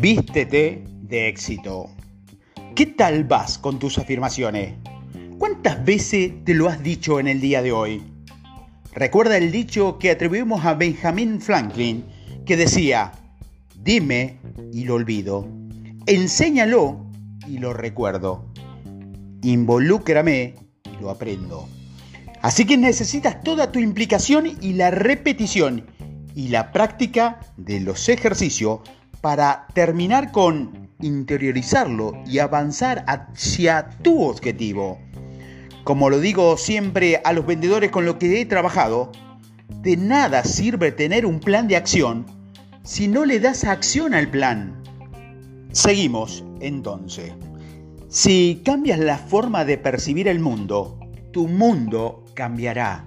Vístete de éxito. ¿Qué tal vas con tus afirmaciones? ¿Cuántas veces te lo has dicho en el día de hoy? Recuerda el dicho que atribuimos a Benjamin Franklin que decía, dime y lo olvido, enséñalo y lo recuerdo, involúcrame y lo aprendo. Así que necesitas toda tu implicación y la repetición y la práctica de los ejercicios para terminar con interiorizarlo y avanzar hacia tu objetivo. Como lo digo siempre a los vendedores con los que he trabajado, de nada sirve tener un plan de acción si no le das acción al plan. Seguimos entonces. Si cambias la forma de percibir el mundo, tu mundo cambiará.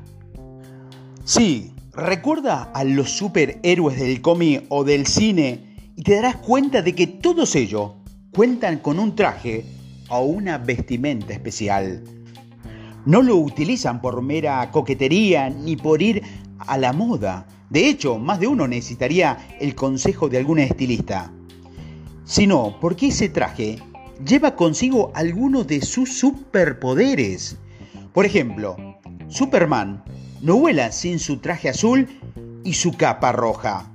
Sí, recuerda a los superhéroes del cómic o del cine y te darás cuenta de que todos ellos cuentan con un traje o una vestimenta especial. No lo utilizan por mera coquetería ni por ir a la moda. De hecho, más de uno necesitaría el consejo de algún estilista. Sino porque ese traje lleva consigo algunos de sus superpoderes. Por ejemplo, Superman no vuela sin su traje azul y su capa roja.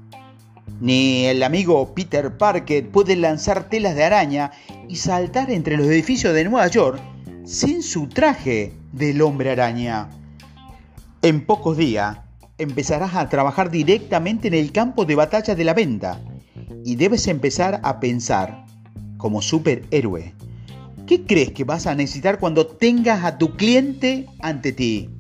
Ni el amigo Peter Parker puede lanzar telas de araña y saltar entre los edificios de Nueva York sin su traje del hombre araña. En pocos días empezarás a trabajar directamente en el campo de batalla de la venta y debes empezar a pensar como superhéroe. ¿Qué crees que vas a necesitar cuando tengas a tu cliente ante ti?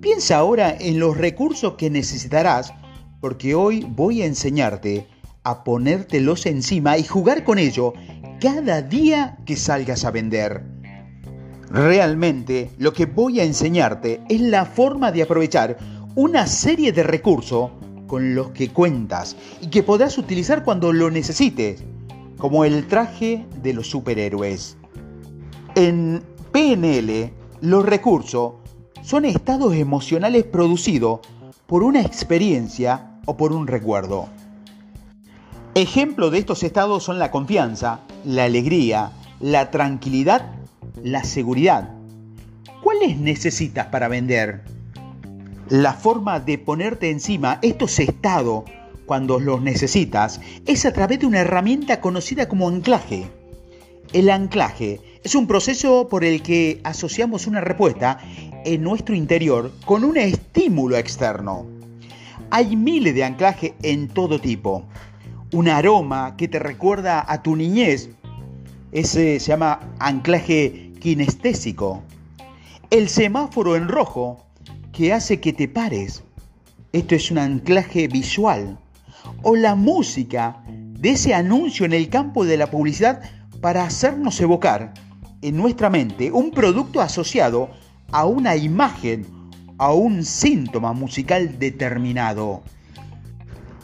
Piensa ahora en los recursos que necesitarás porque hoy voy a enseñarte a ponértelos encima y jugar con ello cada día que salgas a vender. Realmente lo que voy a enseñarte es la forma de aprovechar una serie de recursos con los que cuentas y que podrás utilizar cuando lo necesites como el traje de los superhéroes. En PNL, los recursos son estados emocionales producidos por una experiencia o por un recuerdo. Ejemplo de estos estados son la confianza, la alegría, la tranquilidad, la seguridad. ¿Cuáles necesitas para vender? La forma de ponerte encima estos estados cuando los necesitas es a través de una herramienta conocida como anclaje. El anclaje es un proceso por el que asociamos una respuesta en nuestro interior con un estímulo externo. Hay miles de anclajes en todo tipo. Un aroma que te recuerda a tu niñez, ese se llama anclaje kinestésico. El semáforo en rojo que hace que te pares. Esto es un anclaje visual o la música de ese anuncio en el campo de la publicidad para hacernos evocar en nuestra mente un producto asociado a una imagen, a un síntoma musical determinado.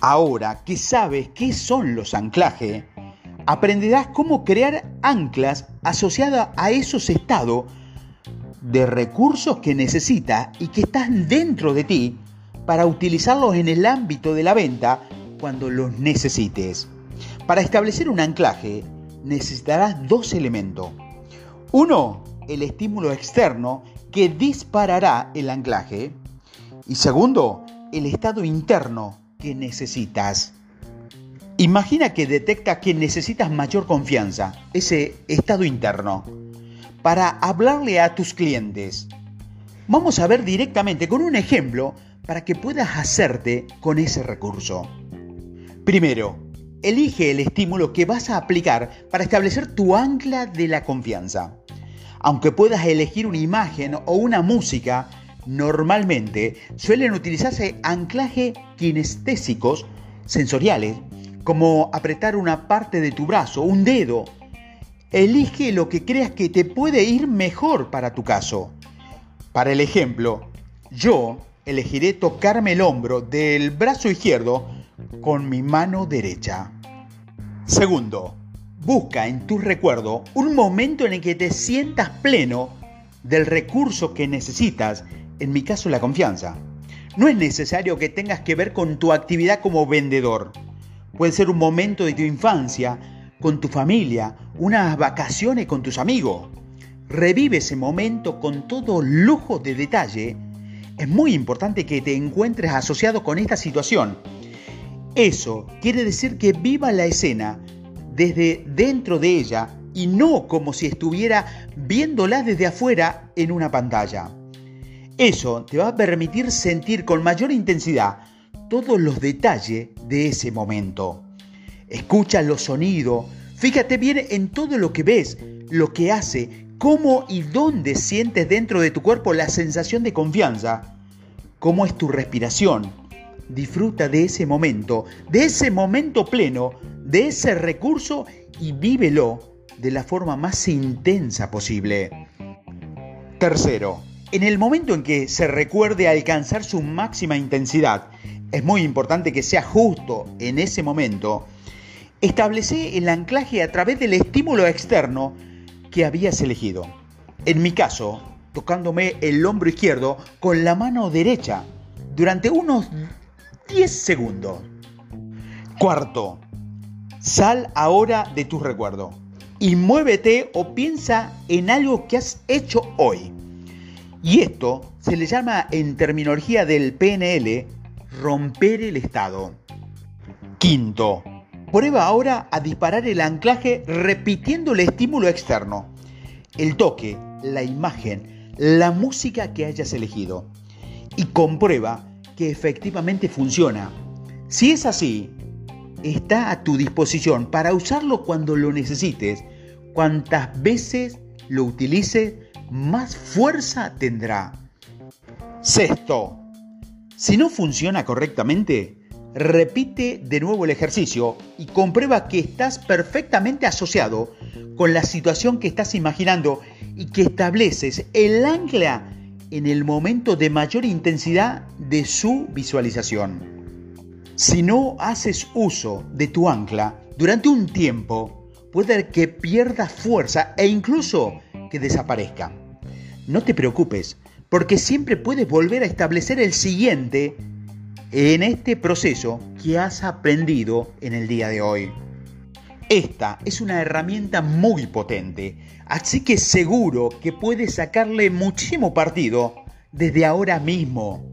Ahora que sabes qué son los anclajes, aprenderás cómo crear anclas asociadas a esos estados de recursos que necesitas y que están dentro de ti para utilizarlos en el ámbito de la venta cuando los necesites. Para establecer un anclaje necesitarás dos elementos. Uno, el estímulo externo que disparará el anclaje. Y segundo, el estado interno que necesitas. Imagina que detecta que necesitas mayor confianza, ese estado interno, para hablarle a tus clientes. Vamos a ver directamente con un ejemplo para que puedas hacerte con ese recurso. Primero, elige el estímulo que vas a aplicar para establecer tu ancla de la confianza. Aunque puedas elegir una imagen o una música, normalmente suelen utilizarse anclajes kinestésicos sensoriales, como apretar una parte de tu brazo, un dedo. Elige lo que creas que te puede ir mejor para tu caso. Para el ejemplo, yo elegiré tocarme el hombro del brazo izquierdo con mi mano derecha. Segundo, busca en tu recuerdo un momento en el que te sientas pleno del recurso que necesitas, en mi caso la confianza. No es necesario que tengas que ver con tu actividad como vendedor. Puede ser un momento de tu infancia, con tu familia, unas vacaciones con tus amigos. Revive ese momento con todo lujo de detalle. Es muy importante que te encuentres asociado con esta situación. Eso quiere decir que viva la escena desde dentro de ella y no como si estuviera viéndola desde afuera en una pantalla. Eso te va a permitir sentir con mayor intensidad todos los detalles de ese momento. Escucha los sonidos, fíjate bien en todo lo que ves, lo que hace, cómo y dónde sientes dentro de tu cuerpo la sensación de confianza, cómo es tu respiración. Disfruta de ese momento, de ese momento pleno, de ese recurso y vívelo de la forma más intensa posible. Tercero, en el momento en que se recuerde alcanzar su máxima intensidad, es muy importante que sea justo en ese momento, establece el anclaje a través del estímulo externo que habías elegido. En mi caso, tocándome el hombro izquierdo con la mano derecha durante unos 10 segundos. Cuarto, sal ahora de tu recuerdo y muévete o piensa en algo que has hecho hoy. Y esto se le llama en terminología del PNL romper el estado. Quinto, prueba ahora a disparar el anclaje repitiendo el estímulo externo, el toque, la imagen, la música que hayas elegido y comprueba que efectivamente funciona. Si es así, está a tu disposición para usarlo cuando lo necesites, cuantas veces lo utilices más fuerza tendrá. Sexto, si no funciona correctamente, repite de nuevo el ejercicio y comprueba que estás perfectamente asociado con la situación que estás imaginando y que estableces el ancla en el momento de mayor intensidad de su visualización. Si no haces uso de tu ancla durante un tiempo, puede que pierdas fuerza e incluso que desaparezca. No te preocupes, porque siempre puedes volver a establecer el siguiente en este proceso que has aprendido en el día de hoy. Esta es una herramienta muy potente, así que seguro que puedes sacarle muchísimo partido desde ahora mismo.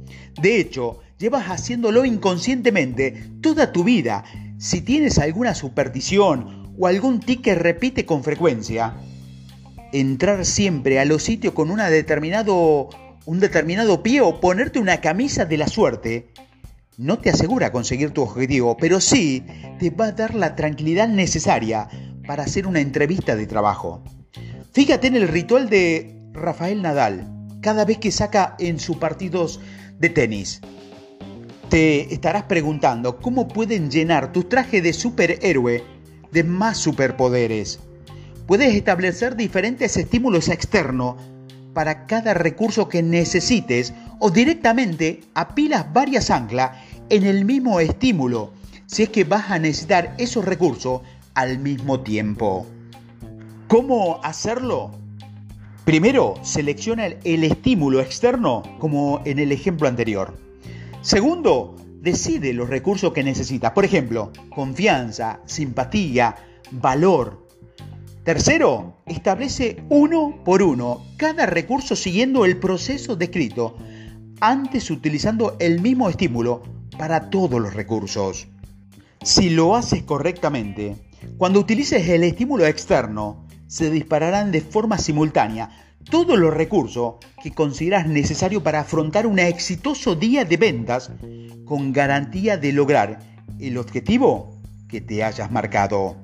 De hecho, llevas haciéndolo inconscientemente toda tu vida. Si tienes alguna superstición o algún tic que repite con frecuencia, entrar siempre a los sitios con un determinado pie o ponerte una camisa de la suerte no te asegura conseguir tu objetivo, pero sí te va a dar la tranquilidad necesaria para hacer una entrevista de trabajo. Fíjate en el ritual de Rafael Nadal, cada vez que saca en sus partidos de tenis. Te estarás preguntando cómo pueden llenar tu traje de superhéroe de más superpoderes. Puedes establecer diferentes estímulos externos para cada recurso que necesites o directamente apilas varias anclas en el mismo estímulo si es que vas a necesitar esos recursos al mismo tiempo. ¿Cómo hacerlo? Primero, selecciona el estímulo externo como en el ejemplo anterior. Segundo, decide los recursos que necesitas. Por ejemplo, confianza, simpatía, valor, Tercero, establece uno por uno cada recurso siguiendo el proceso descrito, antes utilizando el mismo estímulo para todos los recursos. Si lo haces correctamente, cuando utilices el estímulo externo, se dispararán de forma simultánea todos los recursos que consideras necesarios para afrontar un exitoso día de ventas con garantía de lograr el objetivo que te hayas marcado.